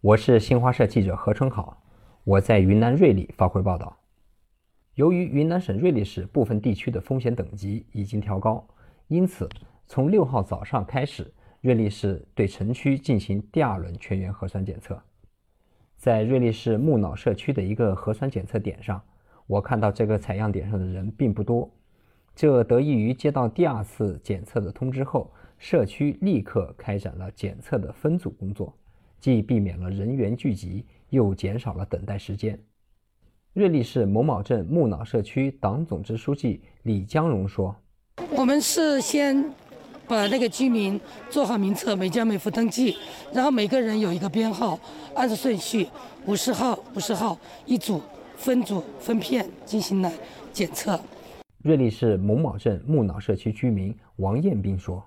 我是新华社记者何春好，我在云南瑞丽发回报道。由于云南省瑞丽市部分地区的风险等级已经调高，因此从六号早上开始，瑞丽市对城区进行第二轮全员核酸检测。在瑞丽市木脑社区的一个核酸检测点上，我看到这个采样点上的人并不多，这得益于接到第二次检测的通知后，社区立刻开展了检测的分组工作。既避免了人员聚集，又减少了等待时间。瑞丽市某某镇木脑社区党总支书记李江荣说：“我们是先把那个居民做好名册，每家每户登记，然后每个人有一个编号，按照顺序，五十号、五十号一组，分组分片进行了检测。”瑞丽市某某镇木脑社区居民王彦斌说。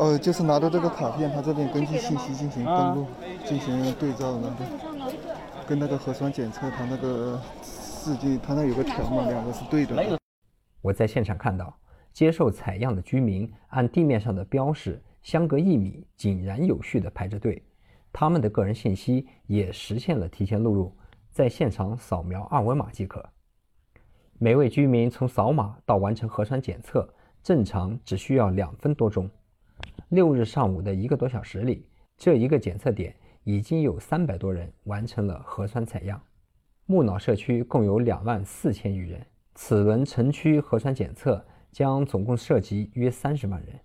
呃，就是拿着这个卡片，他这边根据信息进行登录，进行对照，那个跟那个核酸检测，他那个试剂，他那有个条嘛，两个是对的。我在现场看到，接受采样的居民按地面上的标识，相隔一米，井然有序地排着队，他们的个人信息也实现了提前录入，在现场扫描二维码即可。每位居民从扫码到完成核酸检测，正常只需要两分多钟。六日上午的一个多小时里，这一个检测点已经有三百多人完成了核酸采样。木脑社区共有两万四千余人，此轮城区核酸检测将总共涉及约三十万人。